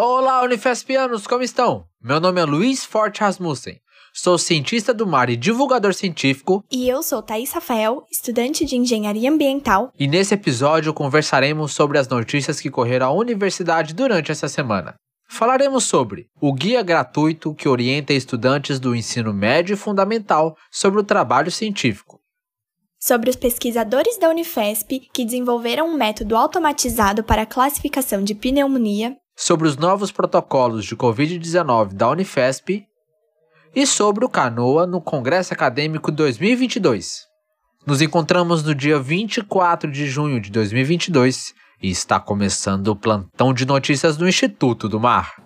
Olá, Unifespianos, como estão? Meu nome é Luiz Forte Rasmussen. Sou cientista do mar e divulgador científico. E eu sou Thaís Rafael, estudante de engenharia ambiental. E nesse episódio conversaremos sobre as notícias que correram à universidade durante essa semana. Falaremos sobre o guia gratuito que orienta estudantes do ensino médio e fundamental sobre o trabalho científico. Sobre os pesquisadores da Unifesp que desenvolveram um método automatizado para a classificação de pneumonia sobre os novos protocolos de Covid-19 da Unifesp e sobre o Canoa no Congresso Acadêmico 2022. Nos encontramos no dia 24 de junho de 2022 e está começando o plantão de notícias do Instituto do Mar.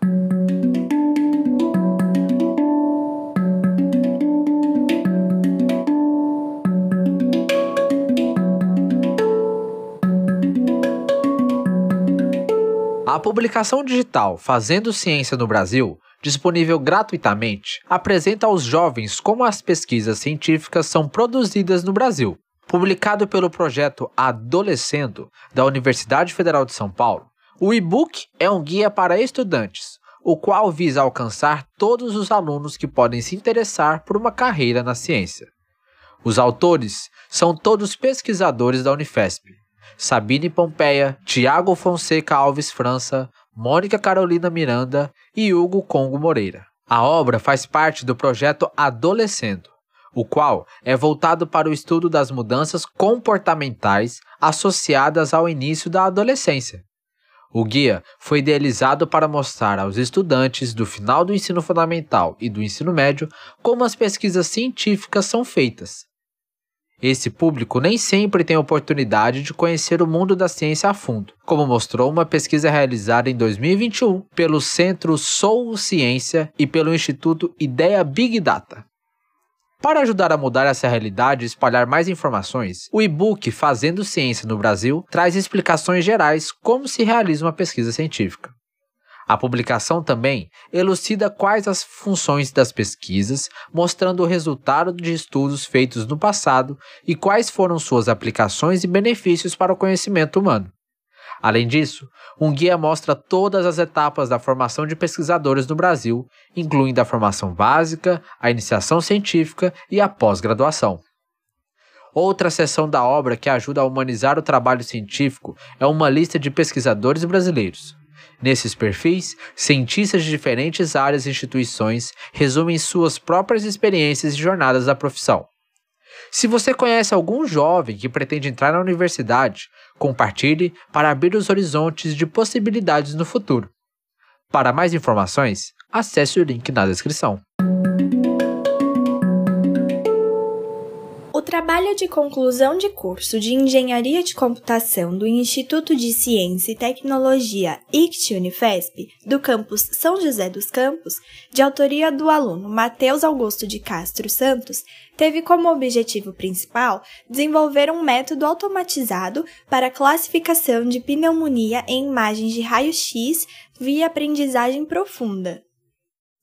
A publicação digital Fazendo Ciência no Brasil, disponível gratuitamente, apresenta aos jovens como as pesquisas científicas são produzidas no Brasil. Publicado pelo projeto Adolescendo, da Universidade Federal de São Paulo, o e-book é um guia para estudantes, o qual visa alcançar todos os alunos que podem se interessar por uma carreira na ciência. Os autores são todos pesquisadores da Unifesp, Sabine Pompeia, Tiago Fonseca Alves França, Mônica Carolina Miranda e Hugo Congo Moreira. A obra faz parte do projeto Adolescendo, o qual é voltado para o estudo das mudanças comportamentais associadas ao início da adolescência. O guia foi idealizado para mostrar aos estudantes do final do ensino fundamental e do ensino médio como as pesquisas científicas são feitas, esse público nem sempre tem oportunidade de conhecer o mundo da ciência a fundo, como mostrou uma pesquisa realizada em 2021 pelo Centro Soul Ciência e pelo Instituto Ideia Big Data. Para ajudar a mudar essa realidade e espalhar mais informações, o e-book Fazendo Ciência no Brasil traz explicações gerais como se realiza uma pesquisa científica. A publicação também elucida quais as funções das pesquisas, mostrando o resultado de estudos feitos no passado e quais foram suas aplicações e benefícios para o conhecimento humano. Além disso, um guia mostra todas as etapas da formação de pesquisadores no Brasil, incluindo a formação básica, a iniciação científica e a pós-graduação. Outra seção da obra que ajuda a humanizar o trabalho científico é uma lista de pesquisadores brasileiros. Nesses perfis, cientistas de diferentes áreas e instituições resumem suas próprias experiências e jornadas da profissão. Se você conhece algum jovem que pretende entrar na universidade, compartilhe para abrir os horizontes de possibilidades no futuro. Para mais informações, acesse o link na descrição. Trabalho de conclusão de curso de Engenharia de Computação do Instituto de Ciência e Tecnologia ICT Unifesp, do campus São José dos Campos, de autoria do aluno Matheus Augusto de Castro Santos, teve como objetivo principal desenvolver um método automatizado para classificação de pneumonia em imagens de raio-x via aprendizagem profunda.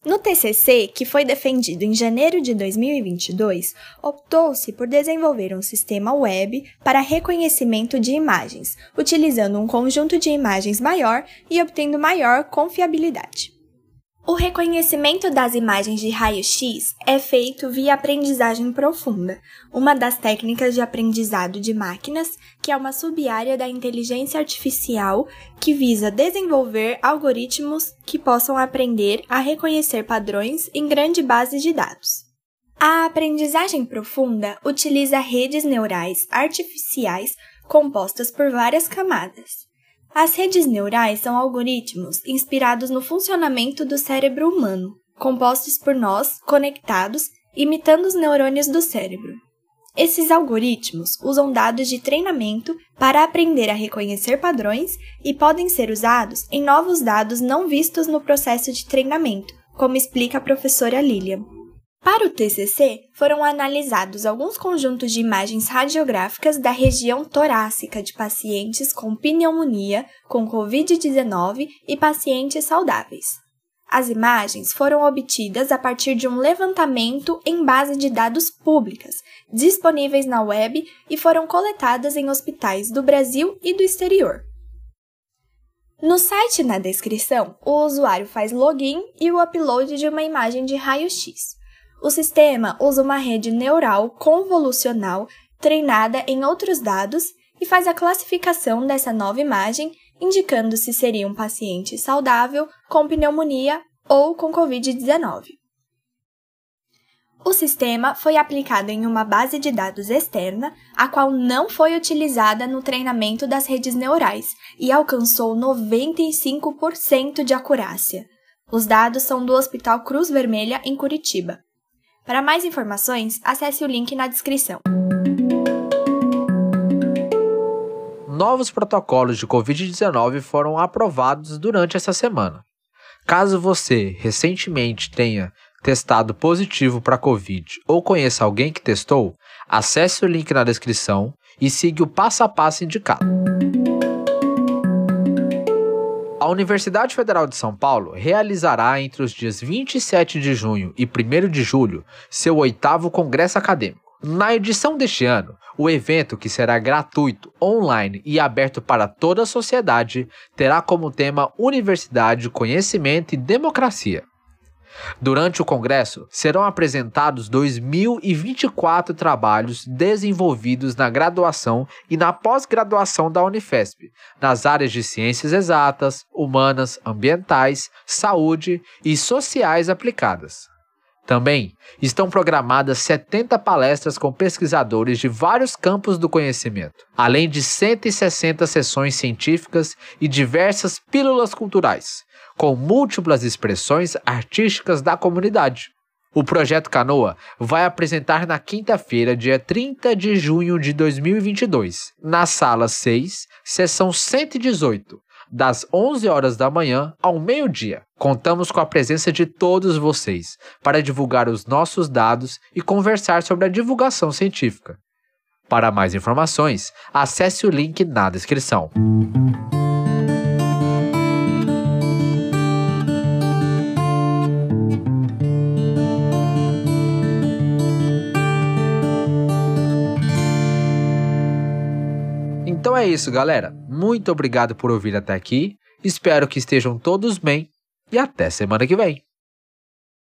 No TCC, que foi defendido em janeiro de 2022, optou-se por desenvolver um sistema web para reconhecimento de imagens, utilizando um conjunto de imagens maior e obtendo maior confiabilidade. O reconhecimento das imagens de raio-x é feito via aprendizagem profunda, uma das técnicas de aprendizado de máquinas, que é uma sub-área da inteligência artificial que visa desenvolver algoritmos que possam aprender a reconhecer padrões em grande base de dados. A aprendizagem profunda utiliza redes neurais artificiais compostas por várias camadas. As redes neurais são algoritmos inspirados no funcionamento do cérebro humano, compostos por nós conectados, imitando os neurônios do cérebro. Esses algoritmos usam dados de treinamento para aprender a reconhecer padrões e podem ser usados em novos dados não vistos no processo de treinamento, como explica a professora Lilian. Para o TCC, foram analisados alguns conjuntos de imagens radiográficas da região torácica de pacientes com pneumonia, com Covid-19 e pacientes saudáveis. As imagens foram obtidas a partir de um levantamento em base de dados públicas, disponíveis na web e foram coletadas em hospitais do Brasil e do exterior. No site na descrição, o usuário faz login e o upload de uma imagem de raio-x. O sistema usa uma rede neural convolucional treinada em outros dados e faz a classificação dessa nova imagem, indicando se seria um paciente saudável com pneumonia ou com Covid-19. O sistema foi aplicado em uma base de dados externa, a qual não foi utilizada no treinamento das redes neurais e alcançou 95% de acurácia. Os dados são do Hospital Cruz Vermelha, em Curitiba. Para mais informações, acesse o link na descrição. Novos protocolos de Covid-19 foram aprovados durante essa semana. Caso você recentemente tenha testado positivo para Covid ou conheça alguém que testou, acesse o link na descrição e siga o passo a passo indicado. Universidade Federal de São Paulo realizará entre os dias 27 de junho e 1 de julho seu oitavo congresso acadêmico. Na edição deste ano, o evento, que será gratuito, online e aberto para toda a sociedade, terá como tema Universidade, Conhecimento e Democracia. Durante o congresso, serão apresentados 2.024 trabalhos desenvolvidos na graduação e na pós-graduação da Unifesp, nas áreas de ciências exatas, humanas, ambientais, saúde e sociais aplicadas. Também estão programadas 70 palestras com pesquisadores de vários campos do conhecimento, além de 160 sessões científicas e diversas pílulas culturais, com múltiplas expressões artísticas da comunidade. O projeto Canoa vai apresentar na quinta-feira, dia 30 de junho de 2022, na sala 6, sessão 118, das 11 horas da manhã ao meio-dia. Contamos com a presença de todos vocês para divulgar os nossos dados e conversar sobre a divulgação científica. Para mais informações, acesse o link na descrição. É isso, galera. Muito obrigado por ouvir até aqui. Espero que estejam todos bem e até semana que vem.